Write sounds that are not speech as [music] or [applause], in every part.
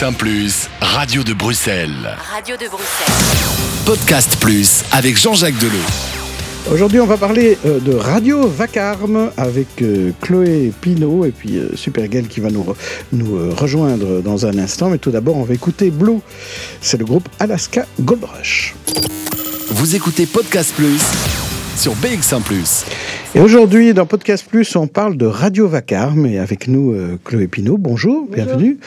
BX1 ⁇ Radio de Bruxelles. Radio de Bruxelles. Podcast Plus avec Jean-Jacques Delot. Aujourd'hui, on va parler euh, de Radio Vacarme avec euh, Chloé Pinault et puis euh, Supergal qui va nous, re- nous rejoindre dans un instant. Mais tout d'abord, on va écouter Blue. C'est le groupe Alaska Gold Rush. Vous écoutez Podcast Plus sur BX1 ⁇ Et aujourd'hui, dans Podcast Plus, on parle de Radio Vacarme et avec nous euh, Chloé Pinault. Bonjour, bienvenue.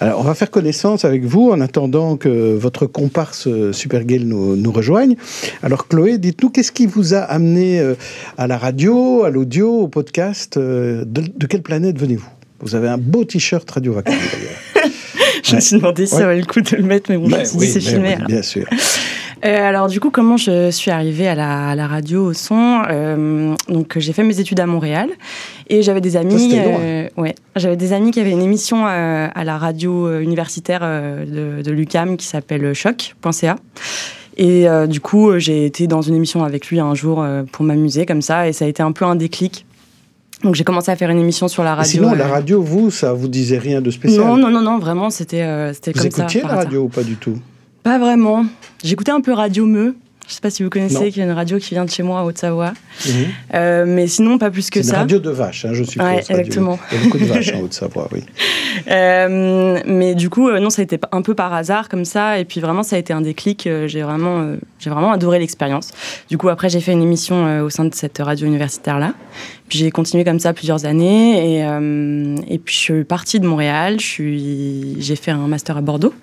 Alors, on va faire connaissance avec vous en attendant que votre comparse euh, Supergale nous, nous rejoigne. Alors, Chloé, dites-nous, qu'est-ce qui vous a amené euh, à la radio, à l'audio, au podcast euh, de, de quelle planète venez-vous? Vous avez un beau t-shirt Radio Vacarme d'ailleurs. [laughs] Je me suis demandé si Ouais. ça valait le coup de le mettre, mais bon, je me suis dit, c'est filmé. oui, bien sûr. Euh, alors, du coup, comment je suis arrivée à la, à la radio, au son Euh, Donc, j'ai fait mes études à Montréal et j'avais des amis. euh, ouais, j'avais des amis qui avaient une émission à la radio universitaire de, de l'UCAM qui s'appelle choc.ca. Et du coup, j'ai été dans une émission avec lui un jour pour m'amuser comme ça, et ça a été un peu un déclic. Donc, j'ai commencé à faire une émission sur la Et radio. sinon, la radio, vous, ça vous disait rien de spécial? Non, non, non, non, vraiment, c'était euh, c'était Vous comme ça. écoutiez la radio ou pas du tout? Pas vraiment. J'écoutais un peu Radio Meu. Je sais pas si vous connaissez, qui est une radio qui vient de chez moi, en Haute-Savoie. Mhm. Euh, mais sinon, pas plus que C'est une ça. radio de vaches, hein, je suppose. Ouais, radio. exactement. Il y a beaucoup de vaches en Haute-Savoie, oui. [laughs] Euh, mais du coup, euh, non, ça a été un peu par hasard comme ça. Et puis vraiment, ça a été un déclic. J'ai vraiment, j'ai vraiment adoré l'expérience. Du coup, après, j'ai fait une émission au sein de cette radio universitaire-là. Puis j'ai continué comme ça plusieurs années. Et, et puis, je suis partie de Montréal. Suis, j'ai fait un master à Bordeaux.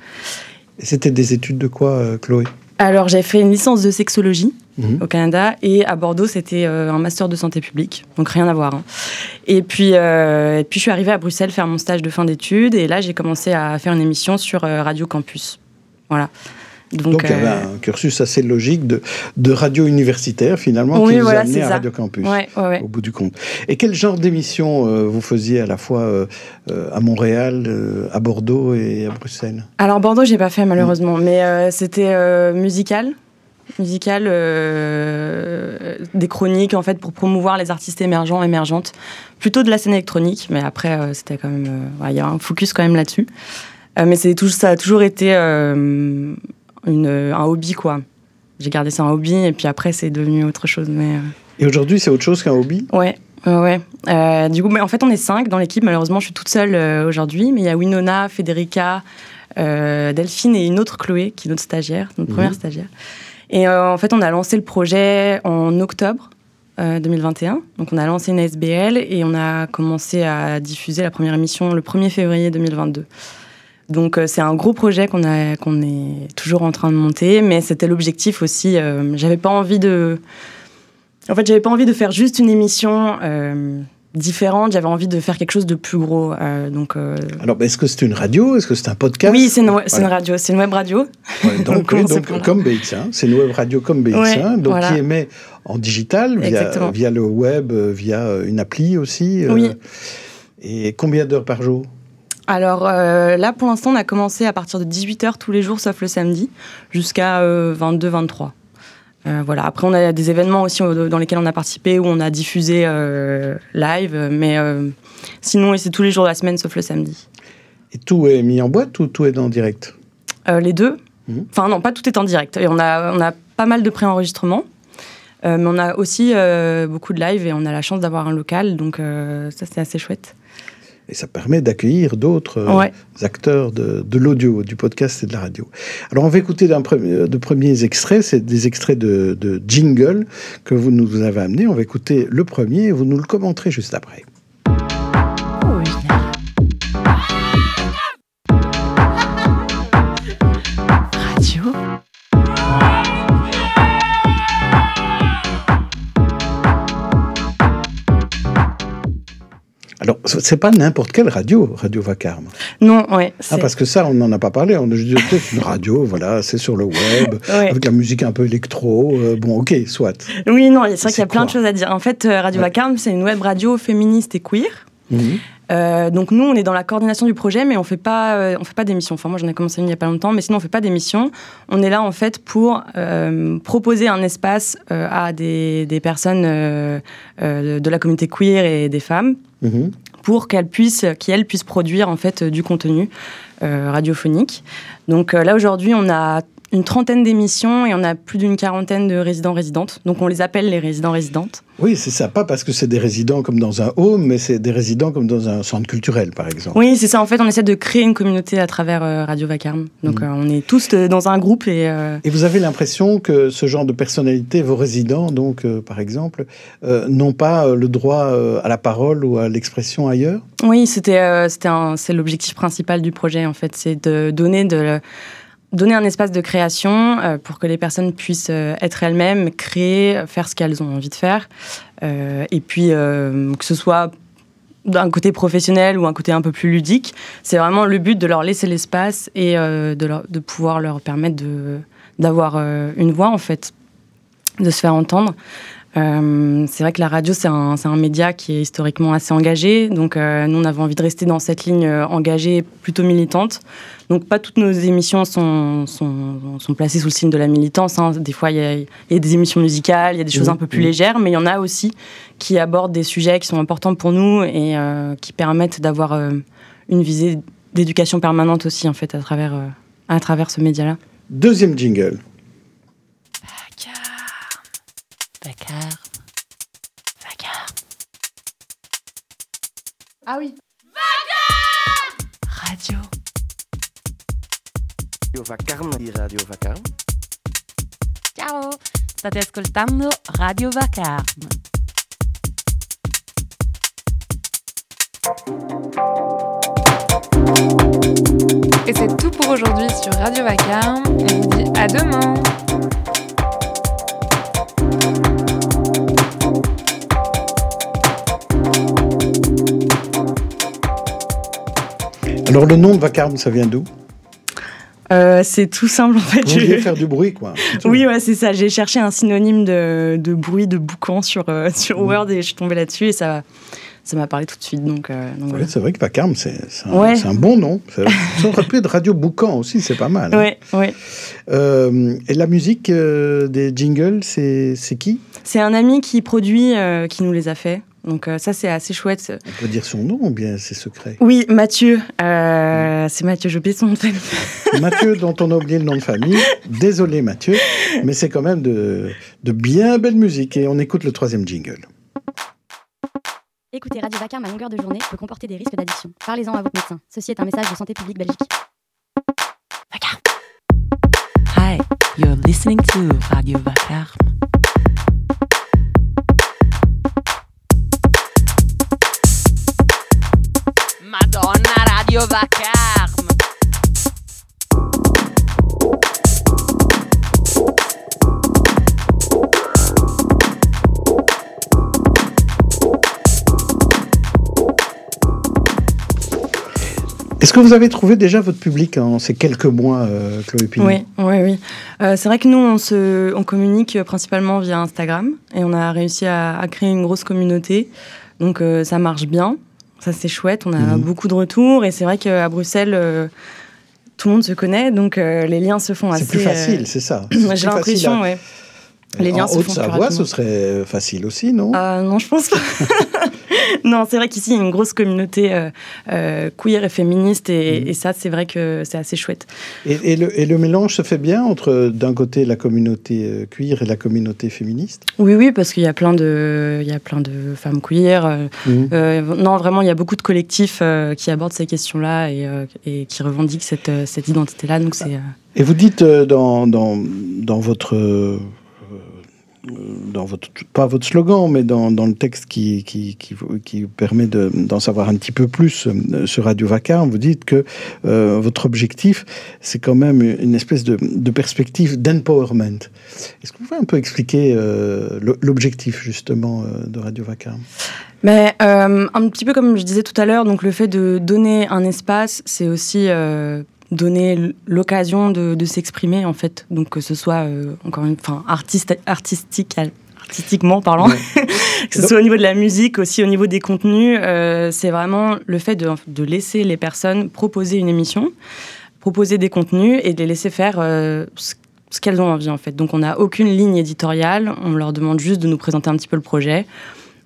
Et C'était des études de quoi, euh, Chloé? Alors, j'ai fait une licence de sexologie. Mhm. au Canada. Et à Bordeaux, c'était euh, un master de santé publique, donc rien à voir. hein. Et, puis, euh, et puis, je suis arrivée à Bruxelles faire mon stage de fin d'études. Et là, j'ai commencé à faire une émission sur Radio Campus. Voilà. Donc, Donc, il y avait euh, un cursus assez logique de, de radio universitaire, finalement, Oui, qui voilà, a amené à. Radio Campus. ouais, ouais, ouais. Au bout du compte. Et quel genre d'émission euh, vous faisiez à la fois euh, euh, à Montréal, euh, à Bordeaux et à Bruxelles? Alors, Bordeaux, j'ai pas fait malheureusement, mais euh, c'était euh, musical. Musical, euh, des chroniques en fait pour promouvoir les artistes émergents, émergentes, plutôt de la scène électronique, mais après euh, c'était quand même, euh, ouais, il y a un focus quand même là-dessus. Euh, mais c'est tout, ça a toujours été euh, une, un hobby quoi. J'ai gardé ça un hobby et puis après c'est devenu autre chose. Mais euh, Et aujourd'hui, c'est autre chose qu'un hobby? Ouais, ouais. Euh, du coup, mais en fait on est cinq dans l'équipe. Malheureusement, je suis toute seule euh, aujourd'hui, mais il y a Winona, Federica, euh, Delphine et une autre Chloé qui est notre stagiaire, notre Mhm. première stagiaire. Et en fait, on a lancé le projet en octobre euh, 2021. Donc, on a lancé une SBL et on a commencé à diffuser la première émission le 1er février 2022. Donc, euh, c'est un gros projet qu'on est toujours en train de monter, mais c'était l'objectif aussi. euh, j'avais pas envie de. En fait, j'avais pas envie de faire juste une émission. euh, différente, j'avais envie de faire quelque chose de plus gros. euh, donc, euh, Alors, est-ce que c'est une radio? Est-ce que c'est un podcast? Oui, c'est une, radio, c'est une web radio. Ouais, donc, [laughs] oui, donc, comme BX1, c'est une web radio comme BX1, Ouais, donc voilà. qui émet en digital via, le web, via une appli aussi. euh, Oui. Et combien d'heures par jour? Alors euh, là, pour l'instant, on a commencé à partir de 18h tous les jours, sauf le samedi, jusqu'à 22-23. voilà. Après, on a des événements aussi euh, dans lesquels on a participé, où on a diffusé euh, live, mais euh, sinon, c'est tous les jours de la semaine, sauf le samedi. Et tout est mis en boîte ou tout est en direct? Euh, les deux Mhm. Enfin, non, pas tout est en direct. Et on a, on a pas mal de préenregistrements. Euh, mais on a aussi euh, beaucoup de live et on a la chance d'avoir un local, donc euh, ça c'est assez chouette. Et ça permet d'accueillir d'autres euh, Ouais. acteurs de, de l'audio, du podcast et de la radio. Alors, on va écouter pre- de premiers extraits. C'est des extraits de, de jingle que vous nous avez amenés. On va écouter le premier et vous nous le commenterez juste après. Alors, c'est pas n'importe quelle radio, Radio Vacarme. Non, ouais. Ah, parce que ça, on n'en a pas parlé. On a juste dit, c'est une radio, voilà, c'est sur le web, [laughs] Ouais. avec la musique un peu électro. euh, bon, ok, soit. Oui, non, c'est vrai qu'il y a plein de choses à dire. En fait, euh, Radio Ouais. Vacarme, c'est une web radio féministe et queer. Mhm. Euh, donc nous, on est dans la coordination du projet, mais on fait pas, euh, on fait pas d'émissions. Enfin, moi, j'en ai commencé une il y a pas longtemps, mais sinon, on fait pas d'émissions. On est là en fait pour euh, proposer un espace à des, des personnes de la communauté queer et des femmes Mhm. pour qu'elles puissent, qu'elles puissent produire en fait euh, du contenu radiophoniques. Donc là aujourd'hui, on a une trentaine d'émissions et on a plus d'une quarantaine de résidents-résidentes. Donc on les appelle les résidents-résidentes. Oui, c'est ça. Pas parce que c'est des résidents comme dans un home, mais c'est des résidents comme dans un centre culturel, par exemple. Oui, c'est ça. En fait, on essaie de créer une communauté à travers euh, Radio Vacarme. Donc mm. euh, on est tous euh, dans un groupe. Et, et vous avez l'impression que ce genre de personnalité, vos résidents, donc par exemple, n'ont pas le droit à la parole ou à l'expression ailleurs? Oui, c'était, c'était c'est l'objectif principal du projet, en fait. C'est de donner de donner un espace de création euh, pour que les personnes puissent euh, être elles-mêmes, créer, faire ce qu'elles ont envie de faire. Euh, et puis, que ce soit d'un côté professionnel ou un côté un peu plus ludique, c'est vraiment le but de leur laisser l'espace et de, pouvoir leur permettre d'avoir une voix, en fait, de se faire entendre. C'est vrai que la radio, c'est un, un, média qui est historiquement assez engagé. Donc, nous, on avait envie de rester dans cette ligne engagée, plutôt militante. Donc pas toutes nos émissions sont, sont, sont placées sous le signe de la militance. Hein. Des fois, il y, a des émissions musicales, il y a des choses mmh, un peu plus mmh. légères, mais il y en a aussi qui abordent des sujets qui sont importants pour nous et euh, qui permettent d'avoir euh, une visée d'éducation permanente aussi, en fait, à travers, euh, à travers ce média-là. Deuxième jingle. Ah oui. Radio. Radio Vacarme di Radio Vacarme. Ciao, state ascoltando Radio Vacarme. Et c'est tout pour aujourd'hui sur Radio Vacarme. On vous dit à demain. Alors le nom de Vacarme, ça vient d'où? Euh, c'est tout simple en fait. Vous vouliez faire du bruit quoi. [laughs] Oui, ouais, c'est ça. J'ai cherché un synonyme de, de bruit de boucan sur, euh, [laughs] sur Word et je suis tombée là-dessus et ça ça m'a parlé tout de suite. Donc, euh, c'est vrai que Vacarme, c'est un, un, bon nom. Ça, aurait pu être Radio Boucan aussi, c'est pas mal. Hein. Ouais, et la musique des jingles, c'est qui? C'est un ami qui produit, qui nous les a fait. Donc euh, ça, c'est assez chouette. On peut dire son nom ou bien c'est secret Oui, Mathieu. Euh, c'est Mathieu, j'ai oublié son nom de [laughs] famille. Mathieu, dont on a oublié le nom de famille. Désolé Mathieu, mais c'est quand même de, de bien belle musique. Et on écoute le troisième jingle. Écoutez Radio Vacarme à longueur de journée peut comporter des risques d'addiction. Parlez-en à votre médecin. Ceci est un message de Santé publique Belgique. Vacarme. Hi, you're listening to Radio Vacarme. Madonna Radio Vacarme. Est-ce que vous avez trouvé déjà votre public en ces quelques mois, euh, Chloé Pinot Oui, oui, oui. Euh, c'est vrai que nous, on, se, on communique principalement via Instagram et on a réussi à, créer une grosse communauté. Donc euh, ça marche bien. Ça, c'est chouette. On a mhm. beaucoup de retours. Et c'est vrai qu'à Bruxelles, euh, tout le monde se connaît. Donc, euh, les liens se font assez. C'est [clears throat] plus facile, euh, c'est ça. J'ai l'impression, oui. Les liens en se Haute-Savoie, ce serait facile aussi, non? Non, je pense pas. [laughs] non, c'est vrai qu'ici, il y a une grosse communauté euh, euh, queer et féministe, et, mm. ça, c'est vrai que c'est assez chouette. Et, le, mélange se fait bien entre, d'un côté, la communauté euh, queer et la communauté féministe? Oui, oui, parce qu'il y a plein de, il y a plein de femmes queer. Mm. non, vraiment, il y a beaucoup de collectifs qui abordent ces questions-là et, qui revendiquent cette, cette identité-là. Donc c'est. Et vous dites dans, dans, dans votre dans votre, pas votre slogan, mais dans, dans le texte qui, qui, qui, qui permet d'en savoir un petit peu plus euh, sur Radio Vacarme, vous dites que euh, votre objectif, c'est quand même une espèce de, de perspective d'empowerment. Est-ce que vous pouvez un peu expliquer euh, l'objectif justement de Radio Vacarme mais un petit peu comme je disais tout à l'heure, donc le fait de donner un espace, c'est aussi donner l'occasion de, s'exprimer en fait. Donc que ce soit euh, encore une enfin artiste artistique artistiquement parlant [laughs] que ce soit au niveau de la musique aussi au niveau des contenus euh, c'est vraiment le fait de, de, laisser les personnes proposer une émission proposer des contenus et de les laisser faire euh, ce, qu'elles ont envie en fait. Donc on n'a aucune ligne éditoriale. On leur demande juste de nous présenter un petit peu le projet.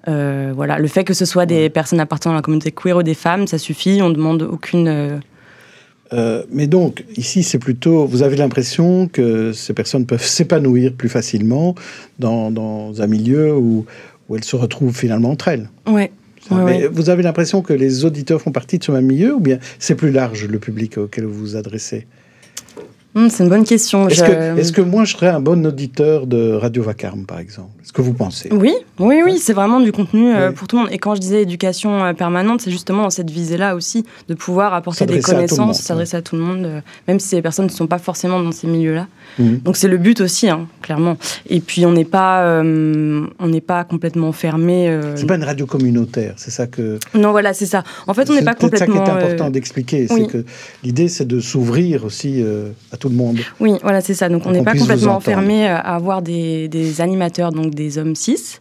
Voilà, le fait que ce soit des personnes appartenant à la communauté queer ou des femmes, ça suffit. On demande aucune Euh, mais donc, ici, c'est plutôt, vous avez l'impression que ces personnes peuvent s'épanouir plus facilement dans, dans un milieu où, où elles se retrouvent finalement entre elles. Ouais. Ouais, mais ouais. vous avez l'impression que les auditeurs font partie de ce même milieu ou bien c'est plus large le public auquel vous vous adressez? Hum, c'est une bonne question. Est-ce Je- que, est-ce que moi je serais un bon auditeur de Radio Vacarme par exemple? Est-ce que vous pensez Oui, oui, oui, c'est vraiment du contenu euh, pour tout le monde. Et quand je disais éducation euh, permanente, c'est justement dans cette visée-là aussi, de pouvoir apporter des S'adresser à tout le monde, connaissances, s'adresser à tout le monde, euh, même si les personnes ne sont pas forcément dans ces milieux-là. Mhm. Donc c'est le but aussi, hein, clairement. Et puis on n'est pas, on n'est pas complètement fermé. C'est pas une radio communautaire, c'est ça que. Non, voilà, c'est ça. En fait, on n'est c'est pas peut-être ça qui complètement. est important d'expliquer, oui. c'est que l'idée c'est de s'ouvrir aussi à tout le monde. Oui, voilà, c'est ça. Donc, on n'est pas complètement euh, à avoir des, des animateurs, donc des hommes cis,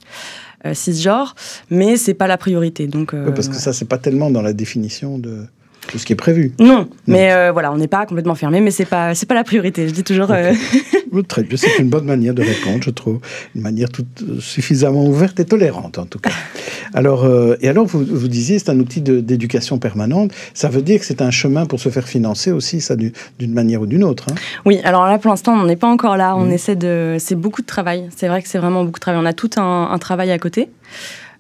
euh, cisgenres, mais c'est pas la priorité. Donc, euh, Ouais, parce que ça c'est pas tellement dans la définition de tout ce qui est prévu. Non, mais euh, voilà, on n'est pas complètement fermé, mais c'est pas c'est pas la priorité. Je dis toujours. euh, Oui, Très bien, c'est une bonne manière de répondre, je trouve. Une manière toute, euh, suffisamment ouverte et tolérante, en tout cas. Alors, euh, et alors, vous, vous disiez, c'est un outil d'éducation permanente. Ça veut dire que c'est un chemin pour se faire financer aussi, ça, du- d'une manière ou d'une autre. hein. Oui, alors là pour l'instant on n'est pas encore là. On Mhm. essaie de. C'est beaucoup de travail. C'est vrai que c'est vraiment beaucoup de travail. On a tout un, un travail à côté.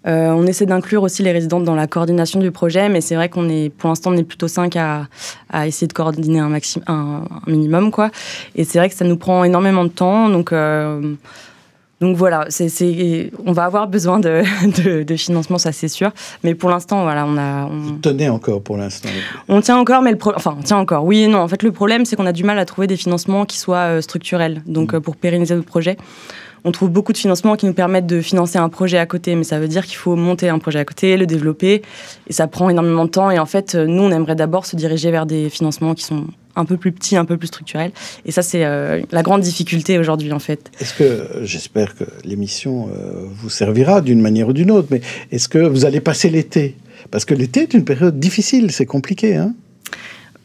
Euh, on essaie d'inclure aussi les résidentes dans la coordination du projet, mais c'est vrai qu'on est, pour l'instant, on est plutôt cinq à, à essayer de coordonner un, un, un minimum, quoi. Et c'est vrai que ça nous prend énormément de temps, donc. euh, donc voilà, c'est, on va avoir besoin de, [laughs] de, de financement, ça c'est sûr. Mais pour l'instant, voilà, on a, on, Tenez encore pour l'instant. on tient encore, mais le pro- enfin, on tient encore. Oui et non. En fait, le problème, c'est qu'on a du mal à trouver des financements qui soient euh, structurels. Donc, Mm. euh, pour pérenniser notre projet, on trouve beaucoup de financements qui nous permettent de financer un projet à côté. Mais ça veut dire qu'il faut monter un projet à côté, le développer. Et ça prend énormément de temps. Et en fait, euh, nous, on aimerait d'abord se diriger vers des financements qui sont un peu plus petits, un peu plus structurels. Et ça, c'est euh, la grande difficulté aujourd'hui, en fait. Est-ce que, j'espère que l'émission euh, vous servira d'une manière ou d'une autre, mais est-ce que vous allez passer l'été? Parce que l'été est une période difficile, c'est compliqué, hein?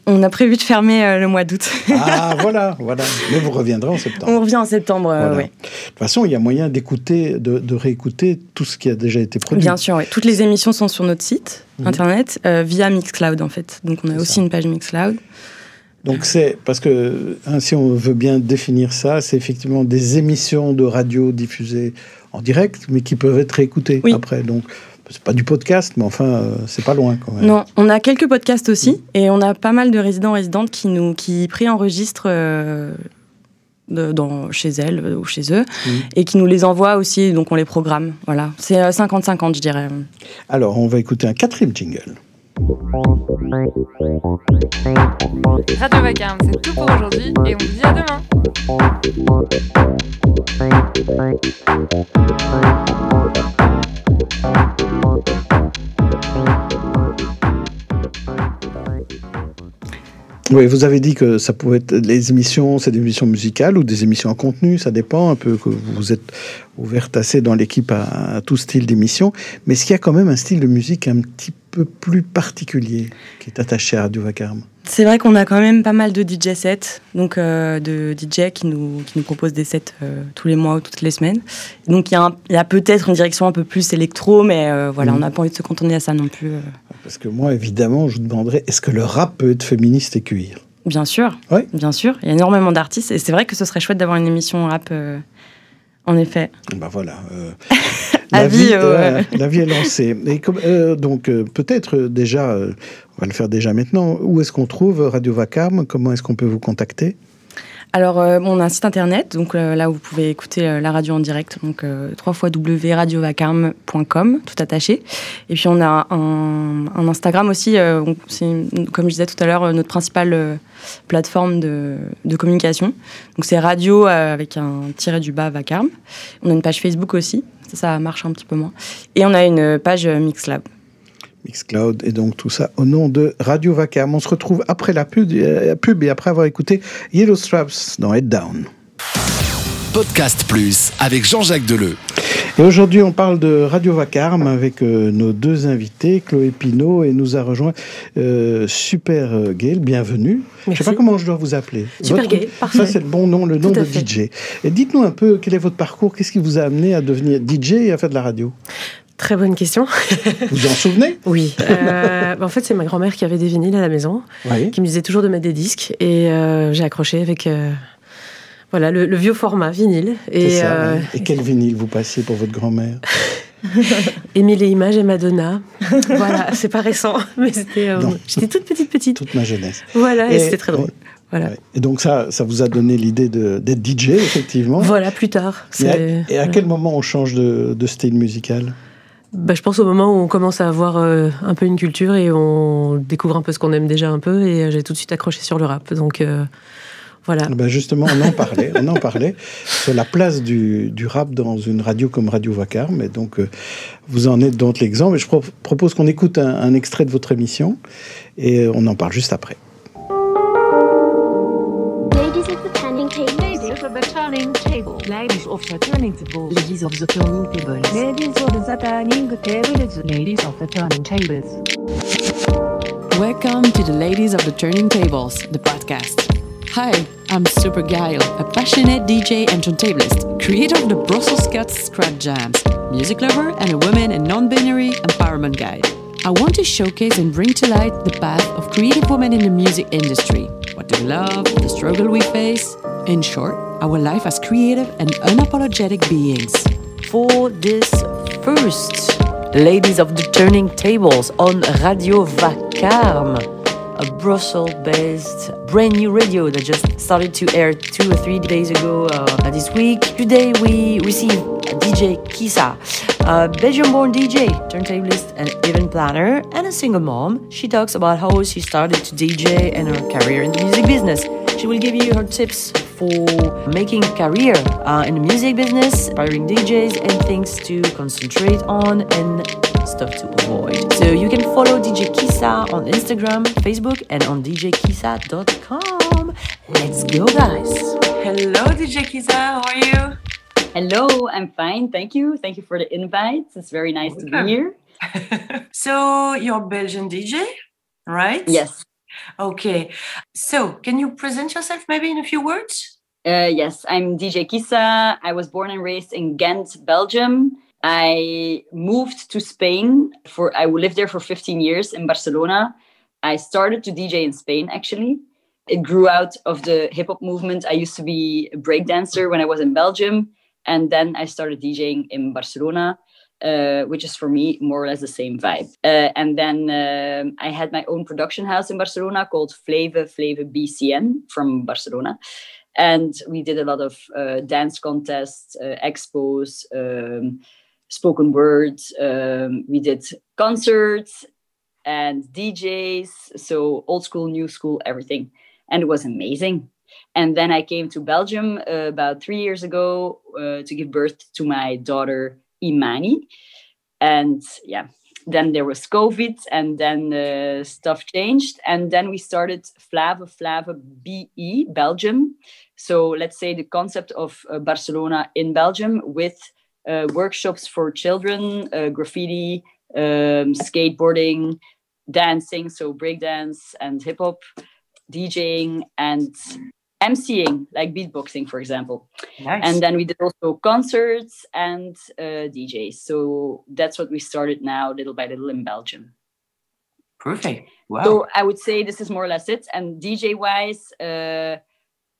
On a prévu de fermer euh, le mois d'août. Ah, [laughs] voilà, voilà. Mais vous reviendrez en septembre. on revient en septembre, euh, Voilà. ouais. De toute façon, il y a moyen d'écouter, de, de réécouter tout ce qui a déjà été produit. Bien sûr, oui. Toutes les émissions sont sur notre site Mhm. internet euh, via Mixcloud en fait. Donc on a aussi ça. une page Mixcloud. Donc c'est parce que hein, si on veut bien définir ça, c'est effectivement des émissions de radio diffusées en direct, mais qui peuvent être réécoutées Oui. après. Donc c'est pas du podcast, mais enfin euh, c'est pas loin quand même. Non, on a quelques podcasts aussi et on a pas mal de résidents résidentes qui nous qui préenregistrent euh, de- dans, chez elles euh, ou chez eux Mhm. et qui nous les envoient aussi. Donc on les programme. Voilà, c'est euh, 50-50 je dirais. Alors on va écouter un quatrième jingle. Radio Vacarme, c'est tout pour aujourd'hui et on vous dit à demain. Oui, vous avez dit que ça pouvait être les émissions, c'est des émissions musicales ou des émissions en contenu, ça dépend un peu que vous êtes ouverte assez dans l'équipe à, à tout style d'émission. Mais est-ce qu'il y a quand même un style de musique un petit peu plus particulier qui est attaché à Radio Vacarme C'est vrai qu'on a quand même pas mal de DJ sets, donc euh, de DJ qui nous, qui nous proposent des sets euh, tous les mois ou toutes les semaines. Donc il y a, a peut-être une direction un peu plus électro, mais euh, voilà, Mhm. on n'a pas envie de se cantonner à ça non plus. Parce que moi, évidemment, je vous demanderais, est-ce que le rap peut être féministe et cuir? Bien sûr, Oui. bien sûr. Il y a énormément d'artistes et c'est vrai que ce serait chouette d'avoir une émission rap. en effet. Ben voilà. euh, [laughs] Avis, euh, ouais. la vie est lancée. Et comme, euh, donc, euh, peut-être euh, déjà, euh, on va le faire déjà maintenant, où est-ce qu'on trouve Radio Vacarme? Comment est-ce qu'on peut vous contacter? Alors, euh, on a un site internet, donc euh, là où vous pouvez écouter euh, la radio en direct, donc euh, www.radiovacarme.com, tout attaché. Et puis on a un, un Instagram aussi, euh, c'est comme je disais tout à l'heure, euh, notre principale euh, plateforme de, de communication. Donc c'est radio euh, avec un tiret du bas vacarme. On a une page Facebook aussi, ça, marche un petit peu moins. Et on a une page Mixlab. Mixcloud et donc tout ça au nom de Radio Vacarme. On se retrouve après la pub, euh, pub et après avoir écouté Yellow Straps dans Head Down. Podcast Plus avec Jean-Jacques Deleu. Et aujourd'hui, on parle de Radio Vacarme avec euh, nos deux invités, Chloé Pinault et nous a rejoint euh, Super euh, Gail. Bienvenue. Je ne sais pas comment je dois vous appeler. Super Votre- Gail, parfait. Ça, c'est le bon nom, le nom de fait. DJ. Et dites-nous un peu quel est votre parcours, qu'est-ce qui vous a amené à devenir DJ et à faire de la radio? Très bonne question. [laughs] Vous en souvenez? Oui. Euh, en fait, c'est ma grand-mère qui avait des vinyles à la maison, Oui. qui me disait toujours de mettre des disques. Et euh, j'ai accroché avec euh, voilà, le, le vieux format vinyle. C'est Et, ça, euh, oui. Et quel vinyle vous passiez pour votre grand-mère [laughs] Émile et Images et Madonna. voilà, c'est pas récent, [laughs] mais c'était. euh. J'étais toute petite, petite. Toute ma jeunesse. Voilà, et, Et- c'était très drôle. Voilà. Ouais. Et donc ça, ça vous a donné l'idée de- d'être DJ, effectivement. Voilà, plus tard. Et à, quel moment on change de, de style musical? Bah, je pense au moment où on commence à avoir euh, un peu une culture et on découvre un peu ce qu'on aime déjà un peu. Et j'ai tout de suite accroché sur le rap. Donc euh, voilà. Ah ben Justement, on en parlait, on en parlait [laughs] sur la place du, du rap dans une radio comme Radio Vacarme. Et donc, euh, vous en êtes donc l'exemple. Et je pro- propose qu'on écoute un, un extrait de votre émission et euh, on en parle juste après. Ladies of the turning table. Ladies of the turning table. Ladies of the turning table. Ladies of the turning table. Ladies of the turning tables. Ladies of the turning tables. Welcome to the Ladies of the Turning Tables, the podcast. Hi, I'm Super Guile, a passionate DJ and turntablist, creator of the Brussels Cuts Scratch Jams, music lover, and a woman and non-binary empowerment guide. I want to showcase and bring to light the path of creative women in the music industry, what they love, the struggle we face, in short, our life as creative and unapologetic beings. For this first Ladies of the Turning Tables on Radio Vacarme, a Brussels based brand new radio that just started to air two or three days ago uh, this week. Today we receive DJ Kisa, a Belgian born DJ, turntablist, and event planner, and a single mom. She talks about how she started to DJ and her career in the music business. She will give you her tips for making a career uh, in the music business, hiring DJs, and things to concentrate on and stuff to avoid. So you can follow DJ Kisa on Instagram, Facebook, and on djkisa.com. Let's go, guys. Hello, DJ Kisa. How are you? Hello, I'm fine. Thank you. Thank you for the invite. It's very nice to be here. [laughs] So you're Belgian DJ, right? Yes. Okay. So can you present yourself maybe in a few words? Uh, yes, I'm DJ Kisa. I was born and raised in Ghent, Belgium. I moved to Spain for I lived there for 15 years in Barcelona. I started to DJ in Spain actually. It grew out of the hip hop movement. I used to be a breakdancer when I was in Belgium, and then I started DJing in Barcelona, uh, which is for me more or less the same vibe. Uh, and then um, I had my own production house in Barcelona called Flave Flave BCN from Barcelona and we did a lot of uh, dance contests, uh, expos, um, spoken words. Um, we did concerts and DJs, so old school, new school, everything, and it was amazing. And then I came to Belgium uh, about three years ago uh, to give birth to my daughter Imani, and yeah. Then there was COVID, and then uh, stuff changed, and then we started Flava Flava BE Belgium, so let's say the concept of uh, Barcelona in Belgium with workshops for children, uh, graffiti, um, skateboarding, dancing, so breakdance and hip hop, DJing and MCing, like beatboxing, for example. Nice. And then we did also concerts and uh, DJs. So that's what we started now, little by little, in Belgium. Perfect. Wow. So I would say this is more or less it. And DJ wise, uh,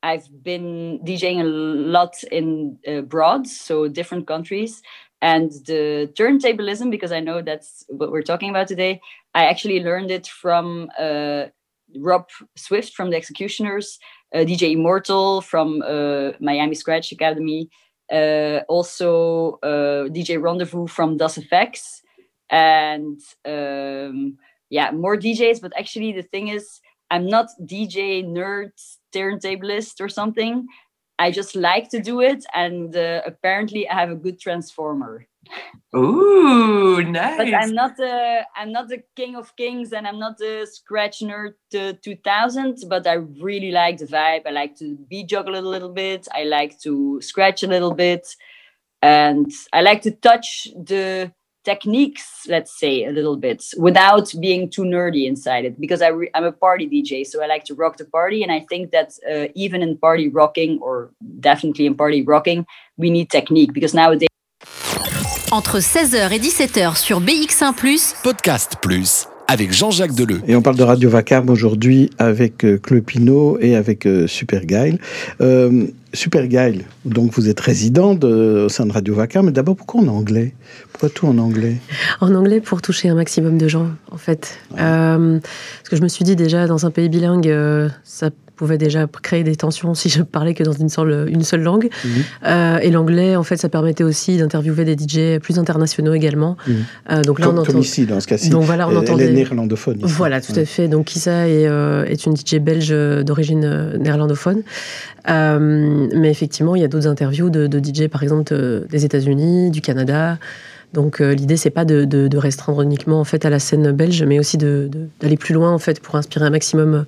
I've been DJing a lot in uh, abroad, so different countries. And the turntablism, because I know that's what we're talking about today, I actually learned it from uh, Rob Swift from the Executioners, uh, DJ Immortal from uh, Miami Scratch Academy, uh, also uh, DJ Rendezvous from Das Effects, and um, yeah, more DJs. But actually, the thing is, I'm not DJ nerd turntablist or something. I just like to do it, and uh, apparently, I have a good transformer. Ooh, nice. [laughs] But I'm not the I'm not the king of kings, and I'm not the scratch nerd uh, 2000. But I really like the vibe. I like to beat juggle a little bit. I like to scratch a little bit, and I like to touch the techniques, let's say, a little bit without being too nerdy inside it. Because I re- I'm a party DJ, so I like to rock the party, and I think that uh, even in party rocking, or definitely in party rocking, we need technique because nowadays. Entre 16h et 17h sur BX1 Podcast Plus avec Jean-Jacques Deleu. Et on parle de Radio Vacarme aujourd'hui avec euh, et avec euh, Super Gail. Euh, Super Gail, donc vous êtes résident de- au sein de Radio Vacarme, mais d'abord pourquoi en anglais? Pourquoi tout en anglais? En anglais pour toucher un maximum de gens, en fait. Euh, parce que je me suis dit déjà, dans un pays bilingue, euh, ça pouvait déjà créer des tensions si je parlais que dans une seule, une seule langue. Mhm. Euh, et l'anglais, en fait, ça permettait aussi d'interviewer des DJ plus internationaux également. Mhm. Euh, donc là, comme, on entend... comme ici, dans ce cas-ci. Donc voilà, on Elle- entendait- Elle est néerlandophone. ici. Voilà, tout Ouais. à fait. Donc Kissa est, euh, est une DJ belge d'origine néerlandophone. Mais effectivement, il y a d'autres interviews de, de DJ, par exemple, de- des États-Unis, du Canada. Donc euh, l'idée, c'est pas de, de- de restreindre uniquement en fait à la scène belge, mais aussi d'aller plus loin en fait pour inspirer un maximum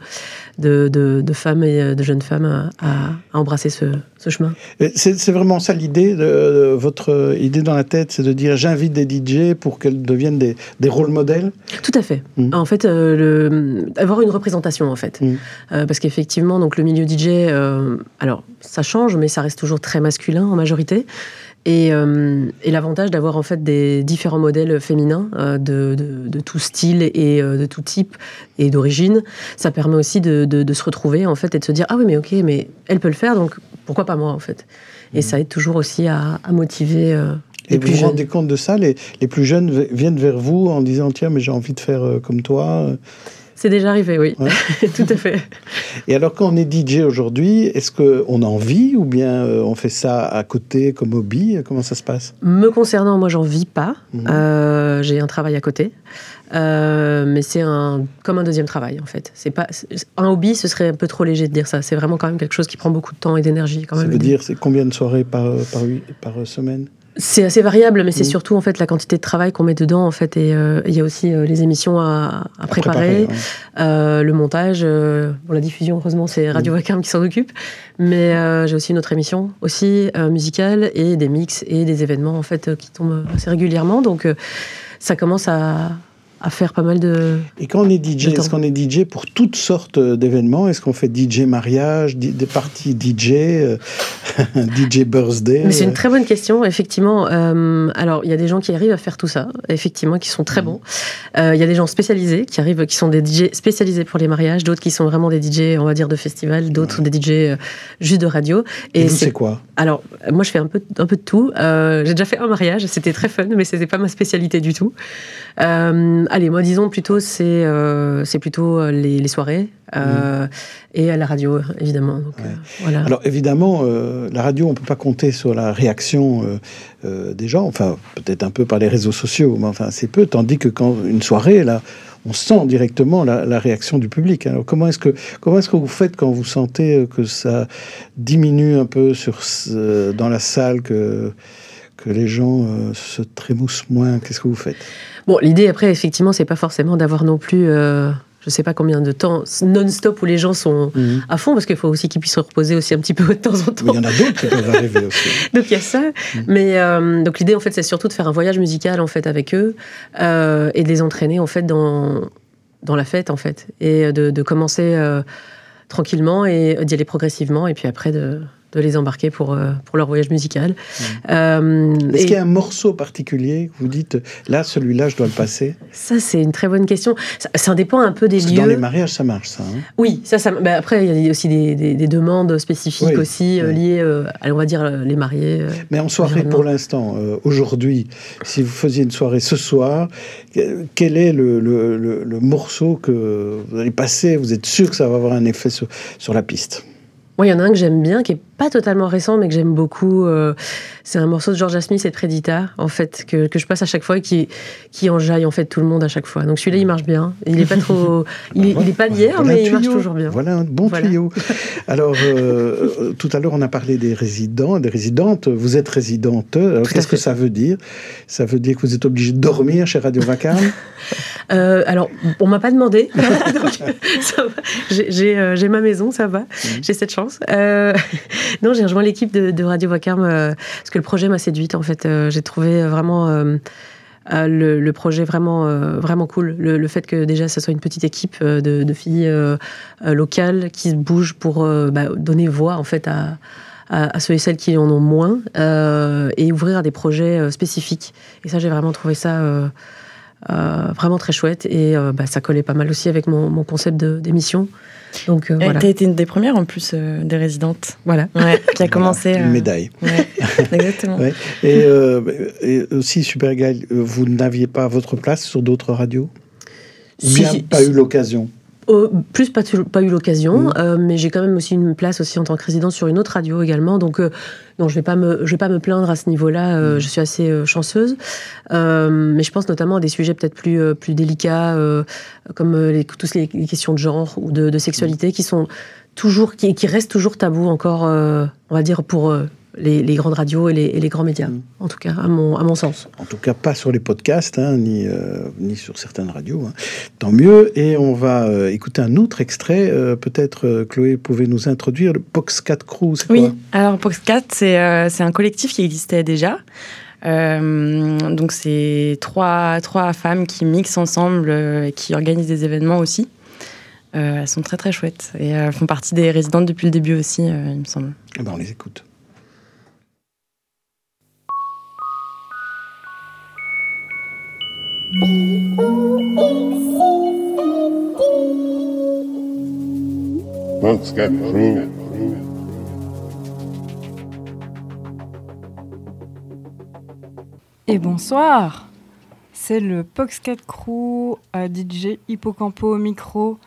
de, femmes et euh, de jeunes femmes à, embrasser ce, ce chemin. C'est vraiment ça l'idée, votre idée dans la tête, c'est de dire j'invite des DJ pour qu'elles deviennent des, des rôles modèles? Tout à fait. En fait, euh, le, avoir une représentation en fait, Euh, parce qu'effectivement, donc le milieu DJ, alors ça change, mais ça reste toujours très masculin en majorité. Et, euh, et l'avantage d'avoir en fait des différents modèles féminins euh, de, de- de tout style et euh, de tout type et d'origine, ça permet aussi de, se retrouver en fait et de se dire ah oui mais ok mais elle peut le faire donc pourquoi pas moi en fait. Et ça aide toujours aussi à, à motiver les Et vous plus vous jeunes. rendez compte de ça les, les plus jeunes viennent vers vous en disant tiens mais j'ai envie de faire comme toi. C'est déjà arrivé, oui, [laughs] tout à fait. Et alors quand on est DJ aujourd'hui, est-ce qu'on en vit ou bien euh, on fait ça à côté comme hobby? Comment ça se passe? Me concernant, moi, j'en vis pas. Euh, j'ai un travail à côté, Euh, mais c'est un comme un deuxième travail en fait. C'est pas un hobby, ce serait un peu trop léger de dire ça. C'est vraiment quand même quelque chose qui prend beaucoup de temps et d'énergie quand Ça même. veut dire c'est combien de soirées par, par, huit- par semaine? C'est assez variable, mais c'est Mhm. surtout en fait la quantité de travail qu'on met dedans en fait. Et euh, il y a aussi euh, les émissions à, à préparer, préparer, ouais. euh, le montage, euh, bon, la diffusion. Heureusement, c'est Radio Vacarme qui s'en occupe. Mais euh, j'ai aussi une autre émission aussi euh, musicale et des mix et des événements en fait qui tombent assez régulièrement. Donc euh, ça commence à, à faire pas mal de. Et quand on est DJ, est-ce qu'on est DJ pour toutes sortes d'événements? Est-ce qu'on fait DJ mariage, des parties DJ, euh, [laughs] DJ birthday? Mais c'est une euh, très bonne question, effectivement. Euh, alors, il y a des gens qui arrivent à faire tout ça, effectivement, qui sont Mhm. très bons. Euh, Il y a des gens spécialisés qui arrivent, qui sont des DJ spécialisés pour les mariages, d'autres qui sont vraiment des DJ, on va dire, de festival, d'autres des DJ euh, juste de radio. Et vous, c'est quoi? Alors, euh, moi, je fais un peu, un peu de tout. Euh, J'ai déjà fait un mariage, c'était très fun, mais c'était pas ma spécialité du tout. Euh, allez, moi, disons plutôt, c'est euh, c'est plutôt euh, les, les soirées euh, et à la radio, évidemment. Donc, voilà. Alors évidemment, la radio, on peut pas compter sur la réaction des gens, enfin peut-être un peu par les réseaux sociaux, mais enfin c'est peu, tandis que quand une soirée, là, on sent directement la, la réaction du public. Alors comment est-ce que comment est-ce que vous faites quand vous sentez que ça diminue un peu sur dans la salle, que que les gens euh, se trémoussent moins Qu'est-ce que vous faites? Bon, l'idée après, effectivement, c'est pas forcément d'avoir non plus, euh, je sais pas combien de temps non-stop où les gens sont à fond, parce qu'il faut aussi qu'ils puissent se reposer aussi un petit peu [laughs] de temps en temps. Il y en a d'autres qui peuvent arriver aussi. [laughs] Donc il y a ça. Mais euh, donc l'idée en fait, c'est surtout de faire un voyage musical en fait avec eux et de les entraîner en fait dans dans la fête en fait et de, de commencer tranquillement et d'y aller progressivement et puis après de de les embarquer pour, euh, pour leur voyage musical. Euh, Est-ce et- qu'il y a un morceau particulier que vous dites là, celui-là, je dois le passer Ça, c'est une très bonne question. Ça, ça dépend un peu des Parce lieux. dans les mariages, ça marche, ça. hein. Oui, ça, ça. bah, après, il y a aussi des, des- des demandes spécifiques Oui, aussi euh, liées, euh, à, on va dire, les mariés. euh, Mais en soirée, pour l'instant, euh, aujourd'hui, si vous faisiez une soirée ce soir, que- quel est le, le- le- le morceau que vous allez passer? Vous êtes sûr que ça va avoir un effet sur, sur la piste? Moi, il y en a un que j'aime bien, qui est pas totalement récent, mais que j'aime beaucoup. euh, c'est un morceau de Georgia Smith et de Predita, en fait, que, que je passe à chaque fois et qui, qui enjaille, en fait, tout le monde à chaque fois. Donc celui-là, il marche bien. Il est pas trop. [laughs] il, est- il est pas d'hier, Voilà mais il marche toujours bien. Voilà un bon Voilà. tuyau. [laughs] Alors, euh, euh, tout à l'heure, on a parlé des résidents, des résidentes. Vous êtes résidente. Qu'est-ce que ça veut dire? Ça veut dire que vous êtes obligé de dormir chez Radio Vacarme? [laughs] Euh, alors, on m'a pas demandé. J'ai ma maison, ça va. J'ai cette chance. Euh, [laughs] non, j'ai rejoint l'équipe de, Radio Vacarme euh, parce que le projet m'a séduite. En fait, Euh, j'ai trouvé vraiment euh, euh, le, projet vraiment euh, vraiment cool. Le, fait que déjà, ce soit une petite équipe euh, de, filles euh, euh, locales qui se bougent pour euh, bah, donner voix en fait à, ceux et celles qui en ont moins et ouvrir à des projets spécifiques. Et ça, j'ai vraiment trouvé ça vraiment très chouette et bah, ça collait pas mal aussi avec mon, mon concept d'émission. Donc voilà. Tu as été une des premières en plus des résidentes. Voilà. [laughs] qui a commencé. Une médaille. [laughs] exactement. Et, et, aussi, Super vous n'aviez pas votre place sur d'autres radios? Ou bien pas eu l'occasion? Euh, plus pas, pas eu l'occasion, mmh. euh, mais j'ai quand même aussi une place aussi en tant que résidente sur une autre radio également. Donc euh, non, je vais pas me je vais pas me plaindre à ce niveau-là. Mmh. Je suis assez chanceuse, mais je pense notamment à des sujets peut-être plus plus délicats comme les, toutes les, questions de genre ou de, de sexualité mmh. qui sont toujours qui, qui restent toujours tabous encore, on va dire pour les, grandes radios et les, grands médias, mm. en tout cas, à mon, à mon sens. En tout cas, pas sur les podcasts, hein, ni, euh, ni sur certaines radios. Hein. Tant mieux. Et on va euh, écouter un autre extrait. Euh, peut-être, Chloé, pouvez nous introduire le Poxcat Crew. Oui, alors Poxcat, c'est c'est un collectif qui existait déjà. donc, c'est trois, trois femmes qui mixent ensemble et qui organisent des événements aussi. Elles sont très très chouettes et elles font partie des résidentes depuis le début aussi, il me semble. Eh ben, on les écoute. Et bonsoir C'est le Poxcat Crew à DJ Hippocampo au micro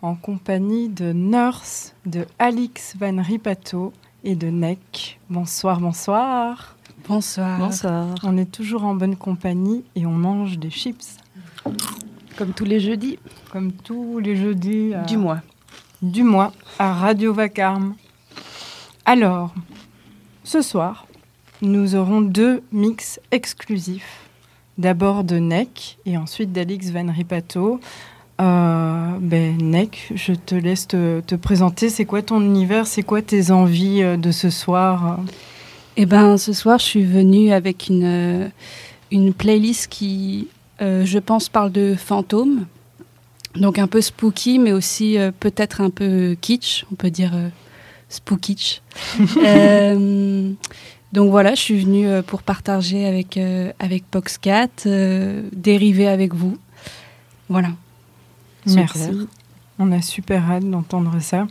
en compagnie de Nurse, de Alix Van Ripato et de Neck. Bonsoir, bonsoir Bonsoir. Bonsoir. On est toujours en bonne compagnie et on mange des chips. Comme tous les jeudis. Comme tous les jeudis. Du mois. Du mois à Radio Vacarme. Alors, ce soir, nous aurons deux mix exclusifs. D'abord de Neck et ensuite d'Alix Van Ripato. Euh, ben, Neck, je te laisse te, te présenter. C'est quoi ton univers? C'est quoi tes envies euh, de ce soir? Eh ben, ce soir, je suis venue avec une, euh, une playlist qui, euh, je pense, parle de fantômes. Donc un peu spooky, mais aussi euh, peut-être un peu kitsch, on peut dire spookitch. [laughs] donc voilà, je suis venue pour partager avec, avec Poxcat, dériver avec vous. Voilà. Merci. On a super hâte d'entendre ça.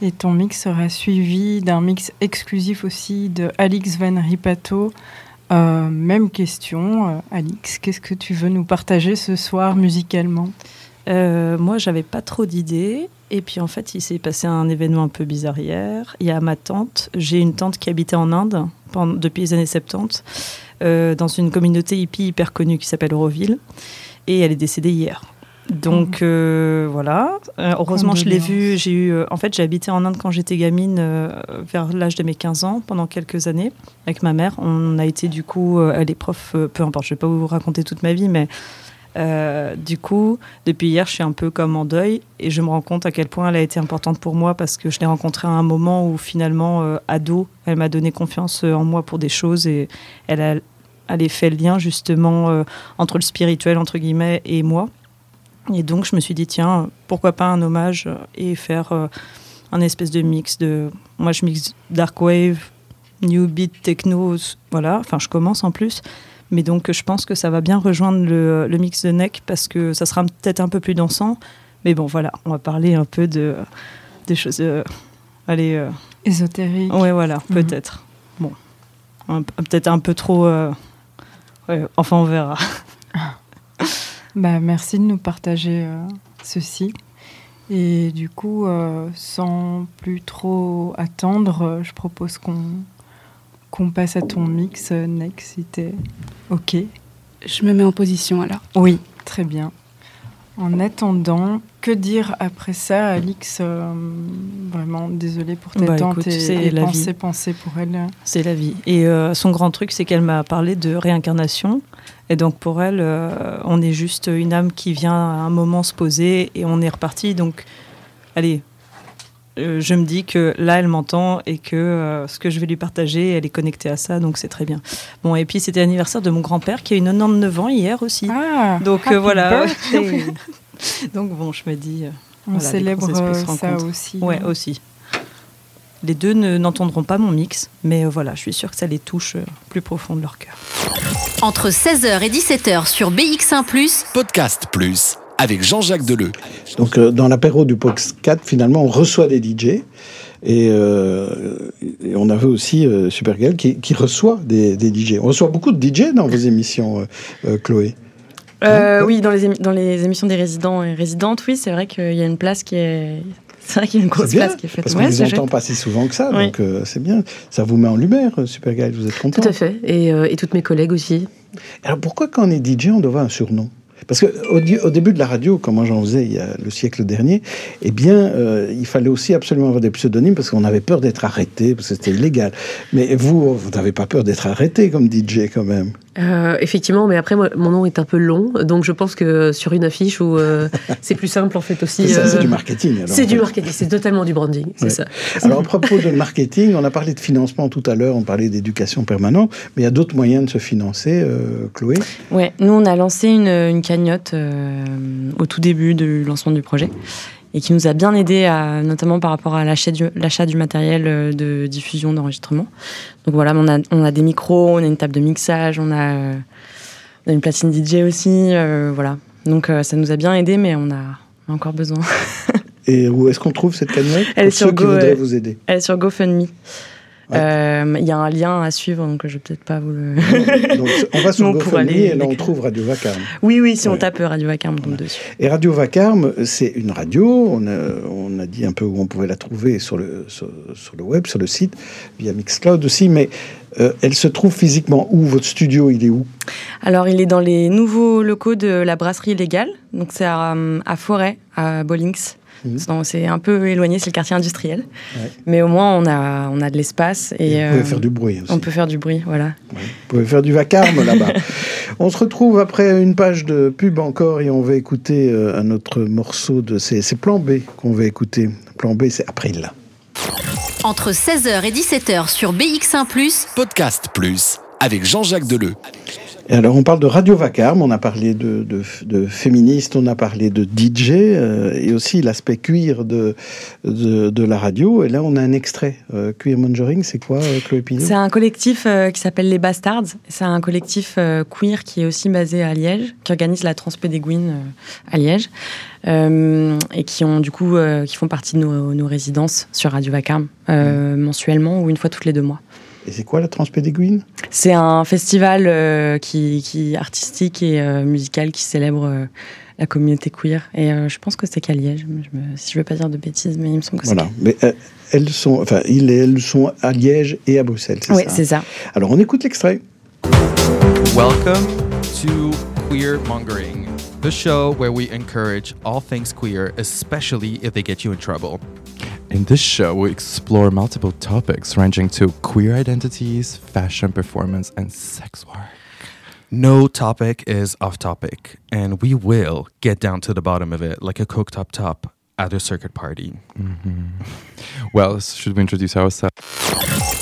Et ton mix sera suivi d'un mix exclusif aussi de Alix Van Ripato. Euh, même question, euh, Alix, qu'est-ce que tu veux nous partager ce soir musicalement? Euh, Moi, j'avais pas trop d'idées. Et puis en fait, il s'est passé un événement un peu bizarre hier. Il y a ma tante. J'ai une tante qui habitait en Inde pendant, depuis les années 70, dans une communauté hippie hyper connue qui s'appelle Auroville. Et elle est décédée hier. Donc mhm. euh, voilà. Euh, heureusement, je l'ai vu. J'ai eu, euh, en fait, j'ai habité en Inde quand j'étais gamine, vers l'âge de mes 15 ans, pendant quelques années, avec ma mère. On a été du coup, elle est prof, peu importe, je vais pas vous raconter toute ma vie, mais du coup, depuis hier, je suis un peu comme en deuil et je me rends compte à quel point elle a été importante pour moi parce que je l'ai rencontrée à un moment où finalement, ado, elle m'a donné confiance en moi pour des choses et elle a, elle a fait le lien justement entre le spirituel entre guillemets et moi. Et donc, je me suis dit, tiens, pourquoi pas un hommage et faire euh, un espèce de mix de. Moi, je mixe dark wave, new beat, techno, voilà. Enfin, je commence en plus. Mais donc, je pense que ça va bien rejoindre le, le mix de Neck parce que ça sera peut-être un peu plus dansant. Mais bon, voilà, on va parler un peu de des choses. Euh, allez. Euh, Ésotériques. Ouais, voilà, mhm. peut-être. Bon, peut-être un peu trop. Ouais, enfin, on verra. Bah, merci de nous partager euh, ceci. Et du coup, euh, sans plus trop attendre, euh, je propose qu'on qu'on passe à ton mix, Next, si t'es OK. Je me mets en position alors. Oui, très bien. En attendant, que dire après ça, Alix euh, Vraiment, désolée pour tes bah, tantes et, la pensées, pour elle. C'est la vie. Et euh, son grand truc, c'est qu'elle m'a parlé de réincarnation. Et donc pour elle, euh, on est juste une âme qui vient à un moment se poser et on est reparti. Donc, allez, je me dis que là, elle m'entend et que ce que je vais lui partager, elle est connectée à ça, donc c'est très bien. Bon, et puis c'était l'anniversaire de mon grand-père qui a eu 99 ans hier aussi. Ah, donc voilà. [laughs] donc bon, je me dis. On célèbre ça aussi. Ouais, aussi. Les deux ne- n'entendront pas mon mix, mais euh, voilà, je suis sûre que ça les touche euh, plus profond de leur cœur. Entre 16h et 17h sur BX1 Podcast Plus avec Jean-Jacques Deleu. Donc, euh, dans l'apéro du Pox 4, finalement, on reçoit des DJ. Et, euh, et on avait aussi euh, Supergirl qui, qui reçoit des, des DJ. On reçoit beaucoup de DJ dans vos émissions, euh, euh, Chloé. Euh, oui, dans les, émi- dans les émissions des résidents et résidentes, oui, c'est vrai qu'il y a une place qui est. [laughs] C'est vrai qu'il y a une grosse bien, place qui est faite. parce Ouais, qu'on ne c'est les entend pas si souvent que ça, Oui. donc euh, c'est bien. Ça vous met en lumière, Supergirl, vous êtes content Tout à fait. Et, euh, et toutes mes collègues aussi. Alors pourquoi quand on est DJ, on doit avoir un surnom? Parce qu'au au début de la radio, comme moi j'en faisais il le siècle dernier, eh bien, euh, il fallait aussi absolument avoir des pseudonymes parce qu'on avait peur d'être arrêté, parce que c'était illégal. Mais vous, vous n'avez pas peur d'être arrêté comme DJ quand même Euh, effectivement, mais après, moi, mon nom est un peu long, donc je pense que sur une affiche où euh, [laughs] c'est plus simple en fait aussi. C'est ça, c'est euh, du marketing, alors, C'est en du marketing, c'est totalement du branding, c'est Ouais. ça. Alors, à propos de marketing, on a parlé de financement tout à l'heure, on parlait d'éducation permanente, mais il y a d'autres moyens de se financer, euh, Chloé? Ouais, nous on a lancé une, une cagnotte euh, au tout début du lancement du projet et qui nous a bien aidé, à, notamment par rapport à l'achat du, matériel euh, de diffusion, d'enregistrement. Donc voilà, on a, on a des micros, on a une table de mixage, on a, euh, on a une platine DJ aussi, euh, voilà. Donc euh, ça nous a bien aidé, mais on a, on a encore besoin. [laughs] Et où est-ce qu'on trouve cette cagnotte Elle est Pour sur ceux qui Go, voudraient ouais. vous aider. Elle est sur GoFundMe. Euh, Il y a un lien à suivre, donc je vais peut-être pas vous le. [laughs] [laughs] Donc, on va sur GoFundMe aller et là on trouve Radio Vacarme. Oui, oui, si on tape Radio Vacarme, on tombe dessus. Et Radio Vacarme, c'est une radio. On a, on a dit un peu où on pouvait la trouver sur le, sur, sur le web, sur le site, via Mixcloud aussi. Mais euh, elle se trouve physiquement où? Votre studio, il est où? Alors, il est dans les nouveaux locaux de la brasserie légale. Donc, c'est à, à Forêt, à Bollings. Donc, C'est un peu éloigné, c'est le quartier industriel. Ouais. Mais au moins, on a, on a de l'espace. Et, vous pouvez euh, faire du bruit aussi. On peut faire du bruit, voilà. Vous pouvez faire du vacarme là-bas. [laughs] on se retrouve après une page de pub encore et on va écouter euh, un autre morceau de. C'est c'est Plan B qu'on va écouter. Plan B, c'est April. Entre 16h et 17h sur BX1 Podcast Plus avec Jean-Jacques Deleu. Et alors, on parle de Radio Vacarme, on a parlé de, de, de féministes, on a parlé de DJ, euh, et aussi l'aspect cuir de, de, de la radio. Et là, on a un extrait. Euh, Queer Mongering, c'est quoi, euh, Chloé Pignot C'est un collectif euh, qui s'appelle Les Bastards. C'est un collectif queer qui est aussi basé à Liège, qui organise la Transpédéguine à Liège, et qui ont du coup, qui font partie de nos, nos résidences sur Radio Vacarme mensuellement ou une fois toutes les deux mois. Et c'est quoi la Transpédéguine C'est un festival euh, qui, qui artistique et euh, musical qui célèbre euh, la communauté queer. Et euh, je pense que c'est qu'à Liège. Je me- si je veux pas dire de bêtises, mais il me semble que Voilà. c'est. Mais euh, elles sont, enfin, ils et elles sont à Liège et à Bruxelles, c'est Oui, ça c'est ça. Alors, on écoute l'extrait. Welcome to Queer Mongering, the show where we encourage all things queer, especially if they get you in trouble. In this show, we explore multiple topics ranging to queer identities, fashion performance, and sex work. No topic is off topic, and we will get down to the bottom of it like a cooked up top at a circuit party. Mm-hmm. Well, should we introduce ourselves?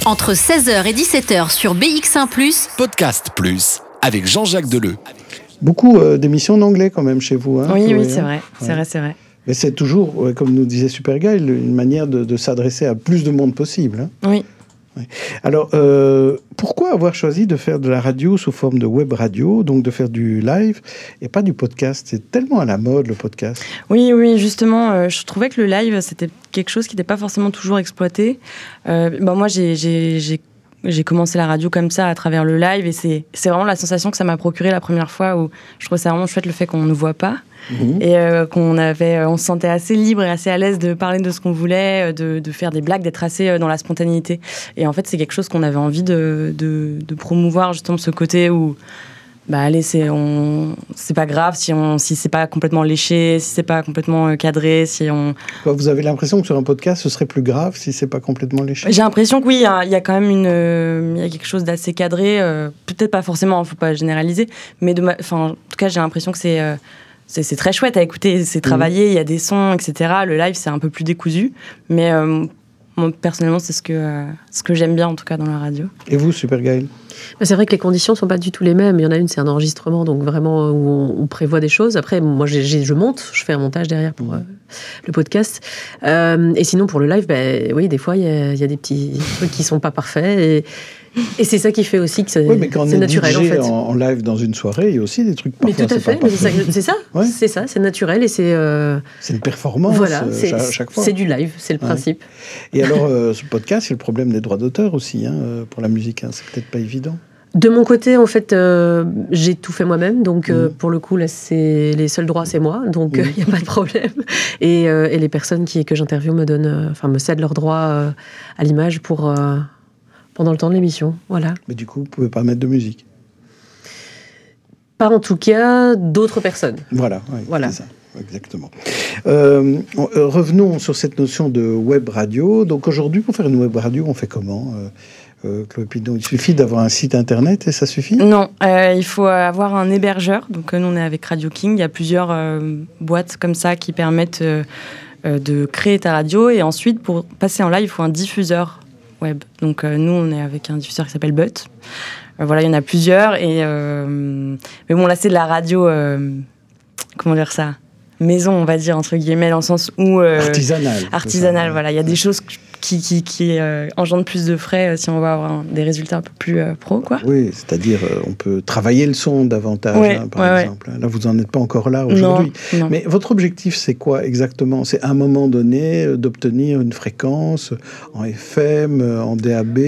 Entre 16h et 17h sur BX1 Podcast Plus avec Jean-Jacques Deleu. Beaucoup euh, d'émissions en anglais quand même chez vous. hein, oui, Chloé, oui, c'est hein vrai. C'est vrai, c'est vrai. Mais c'est toujours, comme nous disait Superguy, une manière de, de s'adresser à plus de monde possible. hein. Oui. Alors, euh, pourquoi avoir choisi de faire de la radio sous forme de web radio, donc de faire du live et pas du podcast? C'est tellement à la mode le podcast. Oui, oui, justement, euh, je trouvais que le live, c'était quelque chose qui n'était pas forcément toujours exploité. Euh, ben, moi, j'ai- j'ai commencé la radio comme ça, à travers le live, et c'est c'est vraiment la sensation que ça m'a procuré la première fois, où je trouvais ça vraiment chouette le fait qu'on ne voit pas. Et euh, qu'on avait, euh, on se sentait assez libre et assez à l'aise de parler de ce qu'on voulait, euh, de, de faire des blagues, d'être assez dans la spontanéité. Et en fait, c'est quelque chose qu'on avait envie de, de, de promouvoir, justement, ce côté où bah allez c'est on c'est pas grave si on si c'est pas complètement léché si c'est pas complètement euh, cadré si on Quoi, Vous avez l'impression que sur un podcast, ce serait plus grave si c'est pas complètement léché. J'ai l'impression que oui il y, a- il y a quand même une euh, il y a quelque chose d'assez cadré euh, peut-être pas forcément faut pas généraliser mais de ma- enfin en tout cas j'ai l'impression que c'est euh, c'est c'est très chouette à écouter c'est travaillé il y a des sons etc le live c'est un peu plus décousu mais moi personnellement c'est ce que ce que j'aime bien en tout cas dans la radio. Et vous, Superguy Bah, c'est vrai que les conditions sont pas du tout les mêmes. Il y en a une, c'est un enregistrement, donc vraiment où on, on prévoit des choses. Après, moi, je monte, je fais un montage derrière pour euh, le podcast. Euh, et sinon, pour le live, ben oui, des fois, il y, a- il y a des petits trucs qui sont pas parfaits. Et, et c'est ça qui fait aussi que c'est Oui, mais quand on est naturel, en fait. en, live dans une soirée, il y a aussi des trucs Mais parfois. tout à fait, mais c'est ça, c'est ça, c'est naturel et c'est. euh, C'est une performance Voilà, euh, c'est cha- chaque fois. c'est du live, c'est le Ouais. principe. Et alors, euh, ce podcast, c'est le problème des droits d'auteur aussi, hein, euh, pour la musique. hein. C'est peut-être pas évident. De mon côté, en fait, euh, j'ai tout fait moi-même. Donc, euh, Mhm. pour le coup, là, c'est les seuls droits, c'est moi. Donc, il Mhm. [laughs] n'y a pas de problème. Et, euh, et les personnes qui, que j'interviewe me donnent, euh, enfin, me cèdent leurs droits euh, à l'image pour euh, pendant le temps de l'émission. Voilà. Mais du coup, vous pouvez pas mettre de musique? Pas en tout cas d'autres personnes. Voilà, ouais, Voilà. c'est ça. Exactement. Euh, on- euh, revenons sur cette notion de web radio. Donc aujourd'hui, pour faire une web radio, on fait comment euh, Chloé Pidon Il suffit d'avoir un site internet et ça suffit? Non, euh, il faut avoir un hébergeur. Donc, euh, nous, on est avec Radio King. Il y a plusieurs boîtes comme ça qui permettent de créer ta radio. Et ensuite, pour passer en live, il faut un diffuseur web. Donc, nous, on est avec un diffuseur qui s'appelle. Euh, voilà, il y en a plusieurs. Et, mais bon, là, c'est de la radio. comment dire ça? Maison, on va dire, entre guillemets, dans le sens où. euh, Artisanal. Artisanal, voilà. Il y a des choses qui, qui, qui euh, engendrent plus de frais euh, si on veut avoir un- des résultats un peu plus euh, pro, quoi. Oui, c'est-à-dire euh, on peut travailler le son davantage, Ouais, hein, par ouais, ouais. exemple. Là, vous n'en êtes pas encore là aujourd'hui. Mais votre objectif, c'est quoi exactement? C'est à un moment donné d'obtenir une fréquence en FM, en DAB,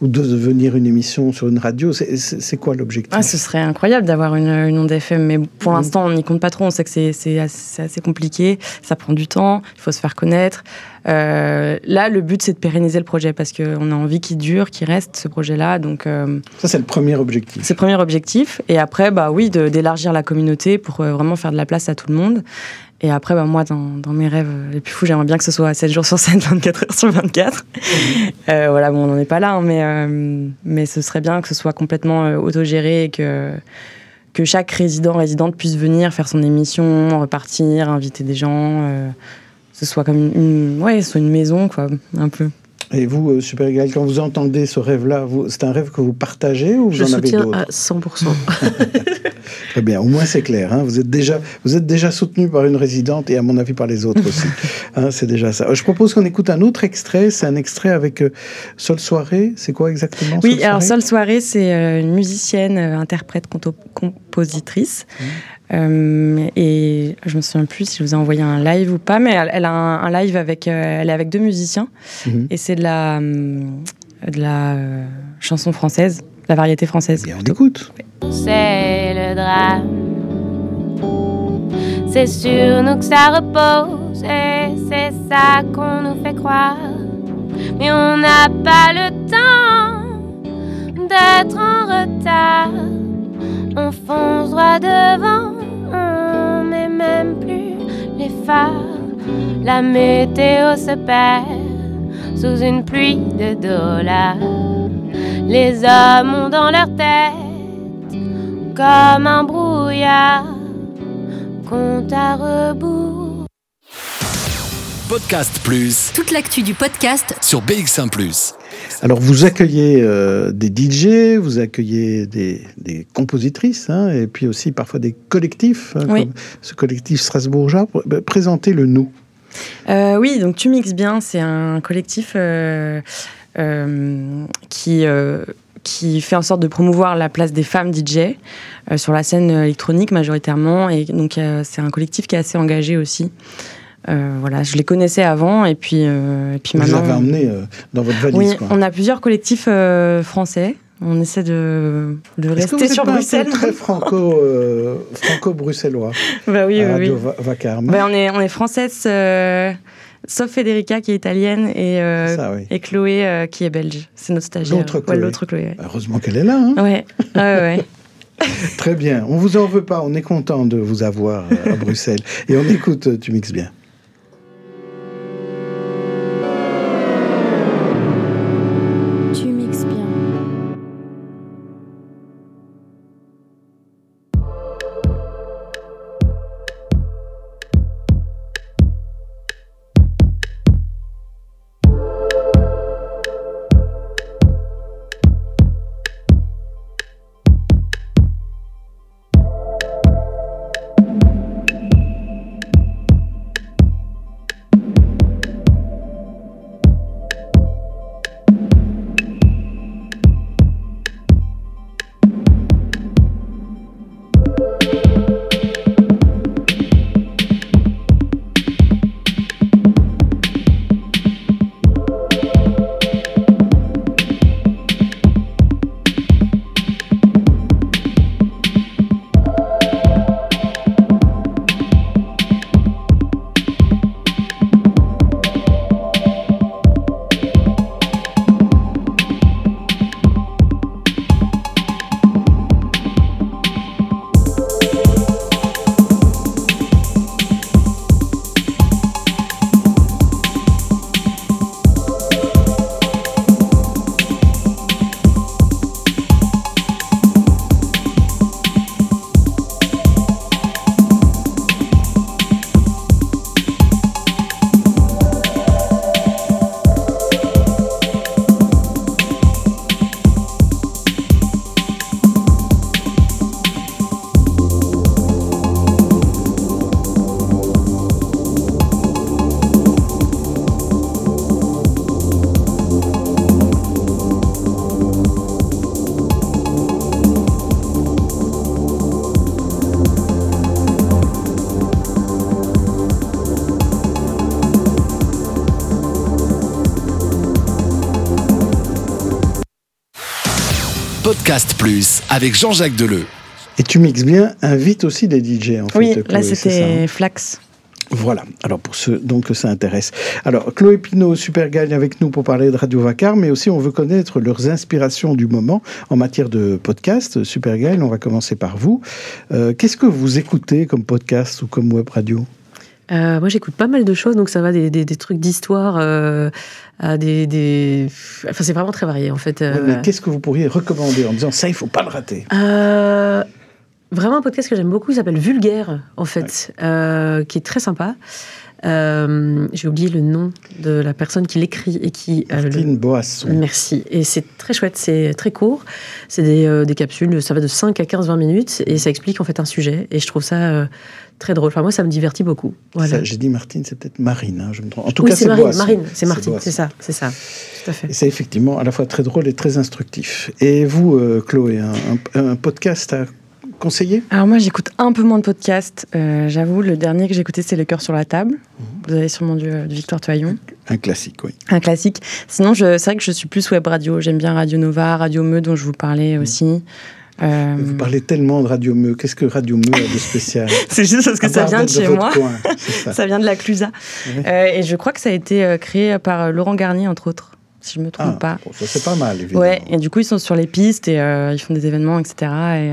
ou de devenir une émission sur une radio? C'est- quoi l'objectif? Ah, ce serait incroyable d'avoir une, une onde FM, mais pour Mhm. l'instant, on n'y compte pas trop. On sait que c'est- assez, c'est assez compliqué, ça prend du temps, il faut se faire connaître. Euh, là, le but, c'est de pérenniser le projet parce qu'on a envie qu'il dure, qu'il reste ce projet-là. Donc, euh, Ça, c'est le premier objectif. c'est le premier objectif. Et après, bah oui, d'élargir la communauté pour euh, vraiment faire de la place à tout le monde. Et après, bah, moi, dans, dans mes rêves les plus fous, j'aimerais bien que ce soit 7 jours sur 7, 24 [laughs] heures sur 24. Euh, voilà, bon, on n'en est pas là, hein, mais, euh, mais ce serait bien que ce soit complètement euh, autogéré et que, que chaque résident, résidente puisse venir faire son émission, repartir, inviter des gens. Ce soit comme une, une- ouais, soit une maison, quoi, un peu. Et vous, euh, Super Égal, quand vous entendez ce rêve-là, c'est un rêve que vous partagez ou vous Je en avez d'autres à 100%. [laughs] Très bien, au moins c'est clair. hein. Vous, êtes déjà, vous êtes déjà soutenu par une résidente et à mon avis par les autres aussi. [laughs] Hein, c'est déjà ça. Euh, Je propose qu'on écoute un autre extrait. C'est un extrait avec euh, Sol Soirée. C'est quoi exactement Oui, Sol alors Soirée? Sol Soirée, c'est euh, une musicienne, interprète, compositrice. Mmh. Euh, et je me souviens plus si je vous ai envoyé un live ou pas, mais elle, elle a un, un live avec, euh, elle est avec deux musiciens. Mhm. Et c'est de la, hum, de la euh, chanson française, de la variété française. on écoute. c'est le drame. C'est sur nous que ça repose et c'est ça qu'on nous fait croire. Mais on n'a pas le temps d'être en retard. On fonce droit devant, on met même plus les phares. La météo se perd sous une pluie de dollars. Les hommes ont dans leur tête comme un brouillard, compte à rebours. Podcast Plus Toute l'actu du podcast sur BX1 +. Alors, vous accueillez euh, des DJ, vous accueillez des, des compositrices, hein, et puis aussi parfois des collectifs, hein, Oui. comme ce collectif strasbourgeois. Bah, Présentez-le nous. Euh, oui, donc Tu mixes bien, c'est un collectif euh, qui, qui fait en sorte de promouvoir la place des femmes DJ euh, sur la scène électronique majoritairement. Et donc, euh, c'est un collectif qui est assez engagé aussi. Euh, voilà, je les connaissais avant et puis, euh, et puis Vous les maintenant. avez emmenés euh, dans votre valise. oui, quoi. on a plusieurs collectifs français. On essaie de, que rester êtes sur pas Bruxelles. très [laughs] franco, euh, franco-bruxellois [laughs] Bah oui, à oui, Radio oui. Vacarme. Ben, on, est, on est française, sauf Federica qui est italienne et, Ça, oui. et Chloé qui est belge. C'est notre stagiaire. L'autre Chloé. l'autre Chloé. ouais. Heureusement qu'elle est là. hein. Ouais, ouais. [laughs] Très bien. On vous en veut pas. On est content de vous avoir à Bruxelles. Et on écoute, tu mixes bien. Avec Jean-Jacques Deleu. Et tu mixes bien, invite aussi des DJ en fait. Oui, là c'était hein Flax. Voilà, alors pour ceux donc que ça intéresse. Alors Chloé Pinot, super gagne avec nous pour parler de Radio Vacar, mais aussi on veut connaître leurs inspirations du moment en matière de podcast. Super Gaël, on va commencer par vous. Euh, Qu'est-ce que vous écoutez comme podcast ou comme web radio? Euh, moi, j'écoute pas mal de choses, donc ça va des, des- des trucs d'histoire euh, à des, des- Enfin, c'est vraiment très varié, en fait. euh. Ouais, qu'est-ce que vous pourriez recommander en disant ça, il faut pas le rater? Vraiment un podcast que j'aime beaucoup, il s'appelle Vulgaire, en fait, qui est très sympa. J'ai oublié le nom de la personne qui l'écrit et qui. le- Martine Boasson. Merci. Et c'est très chouette, c'est très court. C'est des, capsules, ça va de 5 à 15-20 minutes et ça explique en fait un sujet. Et je trouve ça très drôle. Enfin, moi, ça me divertit beaucoup. Voilà. J'ai dit Martine, c'est peut-être Marine, hein, je me trompe. En tout oui, cas, c'est c'est Marine, Boasson. Marine, c'est Martine, c'est ça, c'est ça. Tout à fait. Et c'est effectivement à la fois très drôle et très instructif. Et vous, euh, Chloé, un, un- un podcast à conseiller? Alors moi j'écoute un peu moins de podcasts. Euh, J'avoue, le dernier que j'ai écouté c'est Le cœur sur la table. Vous avez sûrement dû euh, de Victoire Toyon. Un classique, oui. Un classique. Sinon, je- c'est vrai que je suis plus web radio. J'aime bien Radio Nova, Radio Me dont je vous parlais aussi. Euh, Vous parlez tellement de Radio Meu. Qu'est-ce que Radio Meu a de spécial [laughs] C'est juste parce que ça vient de chez moi. coin, [laughs] ça. ça vient de la Clusa. Oui. Euh, et je crois que ça a été euh, créé par Laurent Garnier, entre autres, si je me trompe Ah, pas. bon, ça c'est pas mal, évidemment. Ouais, et du coup, ils sont sur les pistes et euh, ils font des événements, etc. Et,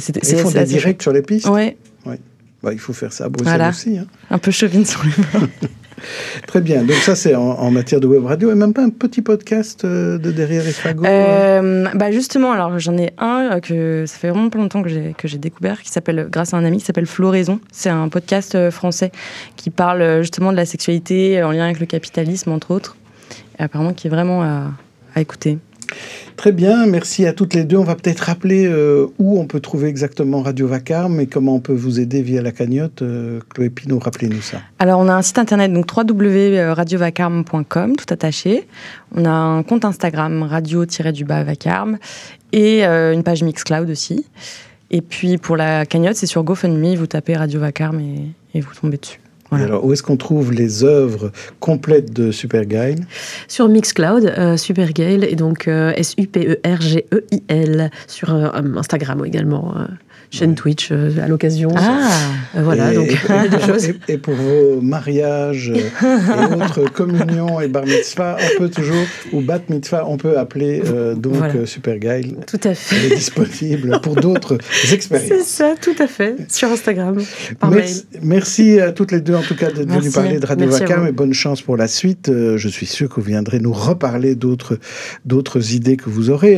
et Ils font des directs sur les pistes chouette. Ouais. Bah, il faut faire ça à Bruxelles Voilà. aussi. hein. un peu chauvine sur les [laughs] [laughs] Très bien. Donc ça, c'est en, en matière de web radio. Et même pas un petit podcast euh, de Derrière les fagots euh Euh, bah justement, alors j'en ai un euh, que ça fait vraiment pas longtemps que j'ai que j'ai découvert, qui s'appelle grâce à un ami qui s'appelle Floraison. C'est un podcast français qui parle justement de la sexualité en lien avec le capitalisme entre autres. Et apparemment, qui est vraiment à, à écouter. Très bien, merci à toutes les deux. On va peut-être rappeler euh, où on peut trouver exactement Radio Vacarme et comment on peut vous aider via la cagnotte. Euh, Chloé Pinot, rappelez-nous ça. Alors, on a un site internet, donc www.radiovacarme.com, tout attaché. On a un compte Instagram, radio-du-bas vacarme, et euh, une page Mixcloud aussi. Et puis, pour la cagnotte, c'est sur GoFundMe, vous tapez Radio Vacarme et, et vous tombez dessus. Alors, où est-ce qu'on trouve les œuvres complètes de Superguy Sur Mixcloud, euh, Supergale, et donc euh, S-U-P-E-R-G-E-I-L, sur euh, Instagram également, euh, chaîne Twitch euh, à l'occasion. Ah. Euh, Voilà, et, donc et- [laughs] des [laughs] choses. et- et pour vos mariages euh, et autres [laughs] communions et bar mitzvah, on peut toujours, ou bat mitzvah, on peut appeler donc Voilà. Superguy. Tout à fait. Elle est disponible pour d'autres C'est expériences. ça, tout à fait, sur Instagram, par Merci, merci à toutes les deux, en tout cas, d'être venues parler de Radio vous. et bonne chance pour la suite. Je suis sûr que vous viendrez nous reparler d'autres idées que vous aurez.